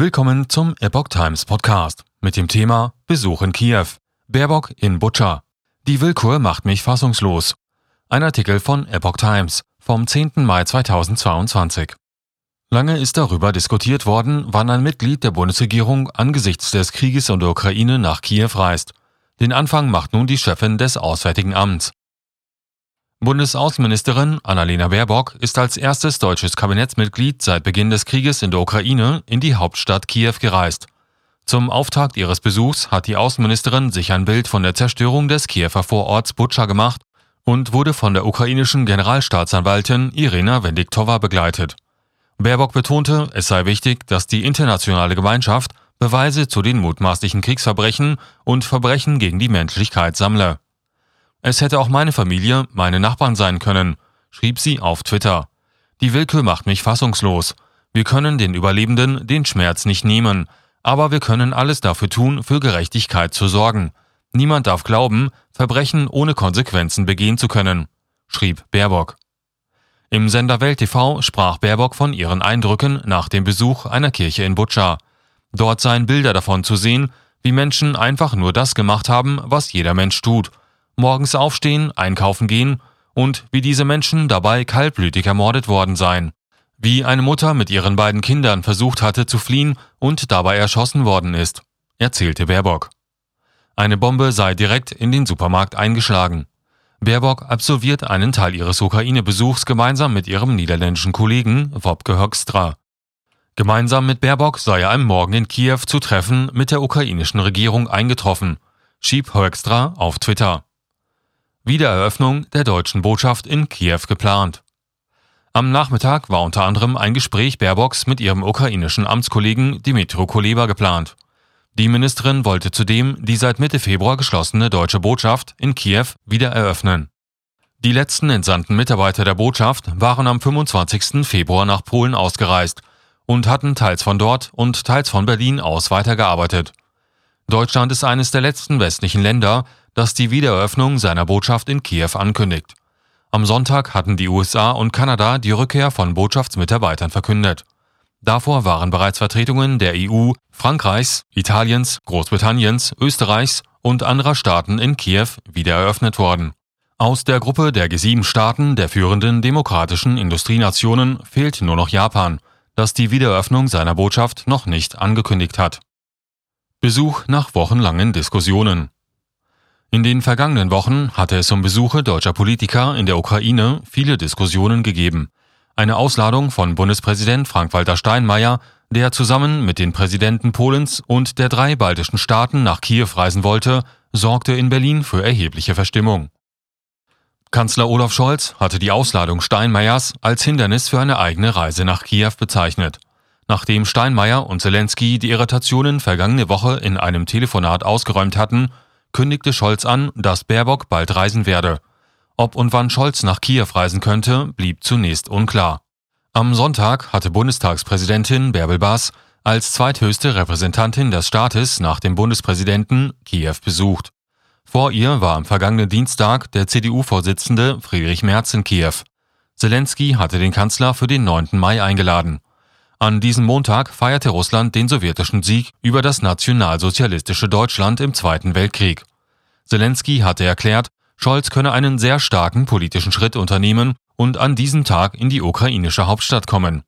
Willkommen zum Epoch Times Podcast mit dem Thema Besuch in Kiew. Baerbock in Butscha. Die Willkür macht mich fassungslos. Ein Artikel von Epoch Times vom 10. Mai 2022. Lange ist darüber diskutiert worden, wann ein Mitglied der Bundesregierung angesichts des Krieges in der Ukraine nach Kiew reist. Den Anfang macht nun die Chefin des Auswärtigen Amts. Bundesaußenministerin Annalena Baerbock ist als erstes deutsches Kabinettsmitglied seit Beginn des Krieges in der Ukraine in die Hauptstadt Kiew gereist. Zum Auftakt ihres Besuchs hat die Außenministerin sich ein Bild von der Zerstörung des Kiewer Vororts Butscha gemacht und wurde von der ukrainischen Generalstaatsanwaltin Irina Wendigtowa begleitet. Baerbock betonte, es sei wichtig, dass die internationale Gemeinschaft Beweise zu den mutmaßlichen Kriegsverbrechen und Verbrechen gegen die Menschlichkeit sammle. Es hätte auch meine Familie, meine Nachbarn sein können, schrieb sie auf Twitter. Die Willkür macht mich fassungslos. Wir können den Überlebenden den Schmerz nicht nehmen, aber wir können alles dafür tun, für Gerechtigkeit zu sorgen. Niemand darf glauben, Verbrechen ohne Konsequenzen begehen zu können, schrieb Baerbock. Im Sender Welt TV sprach Baerbock von ihren Eindrücken nach dem Besuch einer Kirche in Butscha. Dort seien Bilder davon zu sehen, wie Menschen einfach nur das gemacht haben, was jeder Mensch tut, morgens aufstehen, einkaufen gehen und wie diese Menschen dabei kaltblütig ermordet worden seien. Wie eine Mutter mit ihren beiden Kindern versucht hatte zu fliehen und dabei erschossen worden ist, erzählte Baerbock. Eine Bombe sei direkt in den Supermarkt eingeschlagen. Baerbock absolviert einen Teil ihres Ukraine-Besuchs gemeinsam mit ihrem niederländischen Kollegen Wopke Hoekstra. Gemeinsam mit Baerbock sei er am Morgen in Kiew zu Treffen mit der ukrainischen Regierung eingetroffen, schieb Hoekstra auf Twitter. Wiedereröffnung der deutschen Botschaft in Kiew geplant. Am Nachmittag war unter anderem ein Gespräch Baerbocks mit ihrem ukrainischen Amtskollegen Dimitro Kuleba geplant. Die Ministerin wollte zudem die seit Mitte Februar geschlossene deutsche Botschaft in Kiew wieder eröffnen. Die letzten entsandten Mitarbeiter der Botschaft waren am 25. Februar nach Polen ausgereist und hatten teils von dort und teils von Berlin aus weitergearbeitet. Deutschland ist eines der letzten westlichen Länder, das die Wiedereröffnung seiner Botschaft in Kiew ankündigt. Am Sonntag hatten die USA und Kanada die Rückkehr von Botschaftsmitarbeitern verkündet. Davor waren bereits Vertretungen der EU, Frankreichs, Italiens, Großbritanniens, Österreichs und anderer Staaten in Kiew wieder eröffnet worden. Aus der Gruppe der G7-Staaten der führenden demokratischen Industrienationen fehlt nur noch Japan, das die Wiedereröffnung seiner Botschaft noch nicht angekündigt hat. Besuch nach wochenlangen Diskussionen. In den vergangenen Wochen hatte es um Besuche deutscher Politiker in der Ukraine viele Diskussionen gegeben. Eine Ausladung von Bundespräsident Frank-Walter Steinmeier, der zusammen mit den Präsidenten Polens und der drei baltischen Staaten nach Kiew reisen wollte, sorgte in Berlin für erhebliche Verstimmung. Kanzler Olaf Scholz hatte die Ausladung Steinmeiers als Hindernis für eine eigene Reise nach Kiew bezeichnet. Nachdem Steinmeier und Zelensky die Irritationen vergangene Woche in einem Telefonat ausgeräumt hatten, kündigte Scholz an, dass Baerbock bald reisen werde. Ob und wann Scholz nach Kiew reisen könnte, blieb zunächst unklar. Am Sonntag hatte Bundestagspräsidentin Bärbel Baas als zweithöchste Repräsentantin des Staates nach dem Bundespräsidenten Kiew besucht. Vor ihr war am vergangenen Dienstag der CDU-Vorsitzende Friedrich Merz in Kiew. Zelensky hatte den Kanzler für den 9. Mai eingeladen. An diesem Montag feierte Russland den sowjetischen Sieg über das nationalsozialistische Deutschland im Zweiten Weltkrieg. Zelensky hatte erklärt, Scholz könne einen sehr starken politischen Schritt unternehmen und an diesem Tag in die ukrainische Hauptstadt kommen.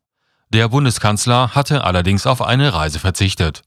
Der Bundeskanzler hatte allerdings auf eine Reise verzichtet.